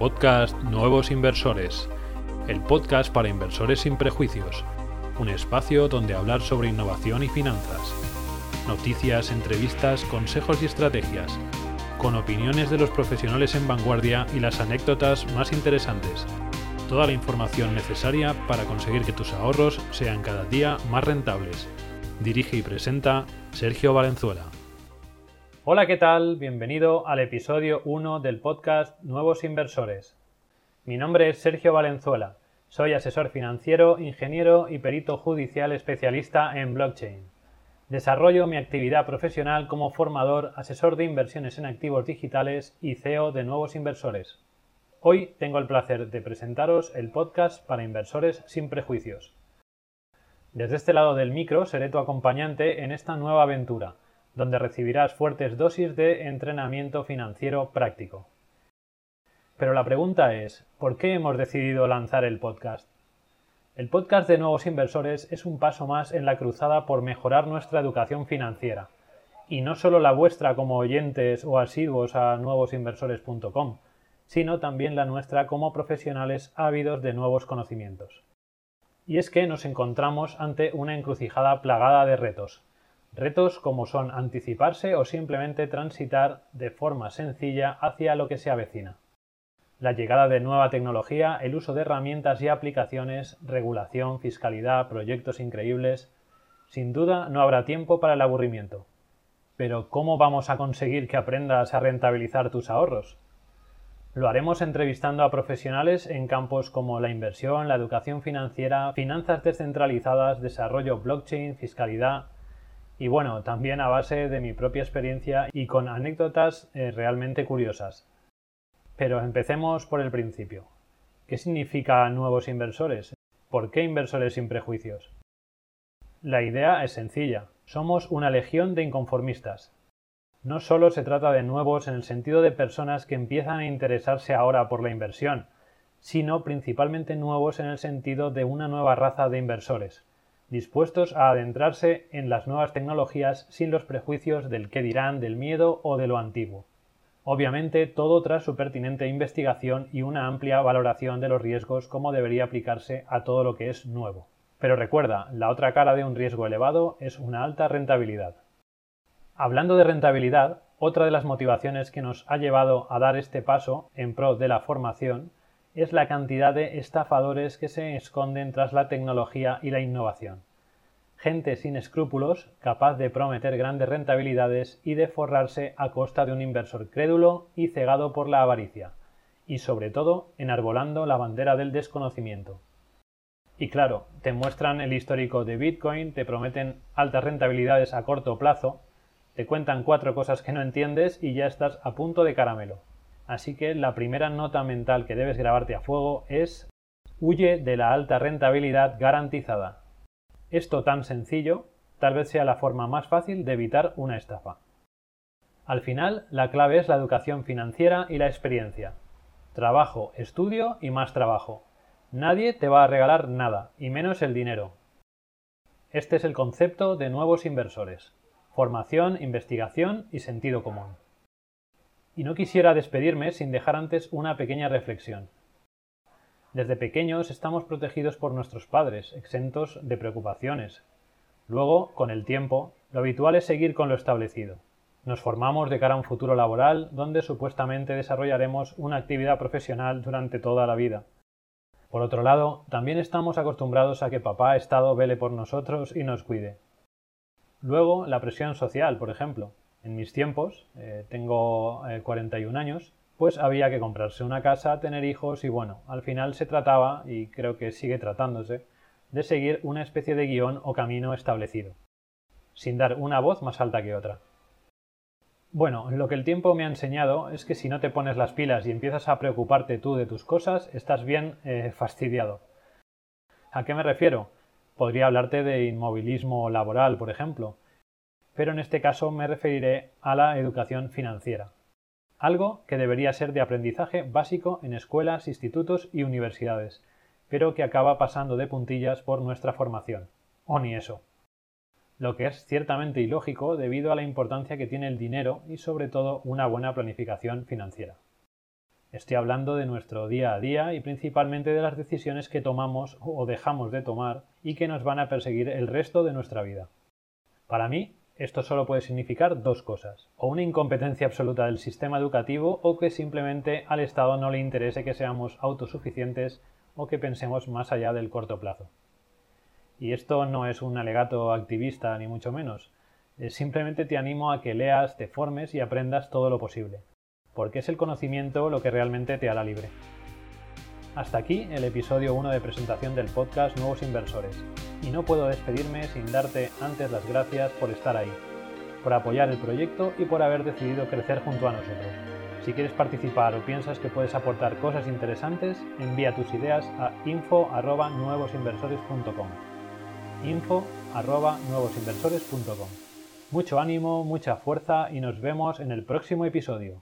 podcast Nuevos Inversores, el podcast para inversores sin prejuicios, un espacio donde hablar sobre innovación y finanzas, noticias, entrevistas, consejos y estrategias, con opiniones de los profesionales en vanguardia y las anécdotas más interesantes. Toda la información necesaria para conseguir que tus ahorros sean cada día más rentables. Dirige y presenta Sergio Valenzuela. Hola, ¿qué tal? Bienvenido al episodio 1 del podcast Nuevos Inversores. Mi nombre es Sergio Valenzuela. Soy asesor financiero, ingeniero y perito judicial especialista en blockchain. Desarrollo mi actividad profesional como formador, asesor de inversiones en activos digitales y CEO de nuevos inversores. Hoy tengo el placer de presentaros el podcast para inversores sin prejuicios. Desde este lado del micro seré tu acompañante en esta nueva aventura donde recibirás fuertes dosis de entrenamiento financiero práctico. Pero la pregunta es, ¿por qué hemos decidido lanzar el podcast? El podcast de nuevos inversores es un paso más en la cruzada por mejorar nuestra educación financiera, y no solo la vuestra como oyentes o asiduos a nuevosinversores.com, sino también la nuestra como profesionales ávidos de nuevos conocimientos. Y es que nos encontramos ante una encrucijada plagada de retos, Retos como son anticiparse o simplemente transitar de forma sencilla hacia lo que se avecina. La llegada de nueva tecnología, el uso de herramientas y aplicaciones, regulación, fiscalidad, proyectos increíbles. Sin duda no habrá tiempo para el aburrimiento. Pero ¿cómo vamos a conseguir que aprendas a rentabilizar tus ahorros? Lo haremos entrevistando a profesionales en campos como la inversión, la educación financiera, finanzas descentralizadas, desarrollo blockchain, fiscalidad, y bueno, también a base de mi propia experiencia y con anécdotas eh, realmente curiosas. Pero empecemos por el principio. ¿Qué significa nuevos inversores? ¿Por qué inversores sin prejuicios? La idea es sencilla. Somos una legión de inconformistas. No solo se trata de nuevos en el sentido de personas que empiezan a interesarse ahora por la inversión, sino principalmente nuevos en el sentido de una nueva raza de inversores, dispuestos a adentrarse en las nuevas tecnologías sin los prejuicios del qué dirán, del miedo o de lo antiguo. Obviamente todo tras su pertinente investigación y una amplia valoración de los riesgos como debería aplicarse a todo lo que es nuevo. Pero recuerda, la otra cara de un riesgo elevado es una alta rentabilidad. Hablando de rentabilidad, otra de las motivaciones que nos ha llevado a dar este paso en pro de la formación es la cantidad de estafadores que se esconden tras la tecnología y la innovación. Gente sin escrúpulos, capaz de prometer grandes rentabilidades y de forrarse a costa de un inversor crédulo y cegado por la avaricia, y sobre todo enarbolando la bandera del desconocimiento. Y claro, te muestran el histórico de Bitcoin, te prometen altas rentabilidades a corto plazo, te cuentan cuatro cosas que no entiendes y ya estás a punto de caramelo. Así que la primera nota mental que debes grabarte a fuego es huye de la alta rentabilidad garantizada. Esto tan sencillo tal vez sea la forma más fácil de evitar una estafa. Al final, la clave es la educación financiera y la experiencia. Trabajo, estudio y más trabajo. Nadie te va a regalar nada, y menos el dinero. Este es el concepto de nuevos inversores. Formación, investigación y sentido común. Y no quisiera despedirme sin dejar antes una pequeña reflexión. Desde pequeños estamos protegidos por nuestros padres, exentos de preocupaciones. Luego, con el tiempo, lo habitual es seguir con lo establecido. Nos formamos de cara a un futuro laboral donde supuestamente desarrollaremos una actividad profesional durante toda la vida. Por otro lado, también estamos acostumbrados a que papá Estado vele por nosotros y nos cuide. Luego, la presión social, por ejemplo en mis tiempos, eh, tengo 41 eh, años, pues había que comprarse una casa, tener hijos y bueno, al final se trataba, y creo que sigue tratándose, de seguir una especie de guion o camino establecido, sin dar una voz más alta que otra. Bueno, lo que el tiempo me ha enseñado es que si no te pones las pilas y empiezas a preocuparte tú de tus cosas, estás bien eh, fastidiado. ¿A qué me refiero? Podría hablarte de inmovilismo laboral, por ejemplo, pero en este caso me referiré a la educación financiera, algo que debería ser de aprendizaje básico en escuelas, institutos y universidades, pero que acaba pasando de puntillas por nuestra formación, o ni eso. Lo que es ciertamente ilógico debido a la importancia que tiene el dinero y sobre todo una buena planificación financiera. Estoy hablando de nuestro día a día y principalmente de las decisiones que tomamos o dejamos de tomar y que nos van a perseguir el resto de nuestra vida. Para mí, esto solo puede significar dos cosas, o una incompetencia absoluta del sistema educativo o que simplemente al Estado no le interese que seamos autosuficientes o que pensemos más allá del corto plazo. Y esto no es un alegato activista ni mucho menos, simplemente te animo a que leas, te formes y aprendas todo lo posible porque es el conocimiento lo que realmente te hará libre. Hasta aquí el episodio 1 de presentación del podcast Nuevos Inversores, y no puedo despedirme sin darte antes las gracias por estar ahí, por apoyar el proyecto y por haber decidido crecer junto a nosotros. Si quieres participar o piensas que puedes aportar cosas interesantes, envía tus ideas a info@nuevosinversores.com. info@nuevosinversores.com. Mucho ánimo, mucha fuerza y nos vemos en el próximo episodio.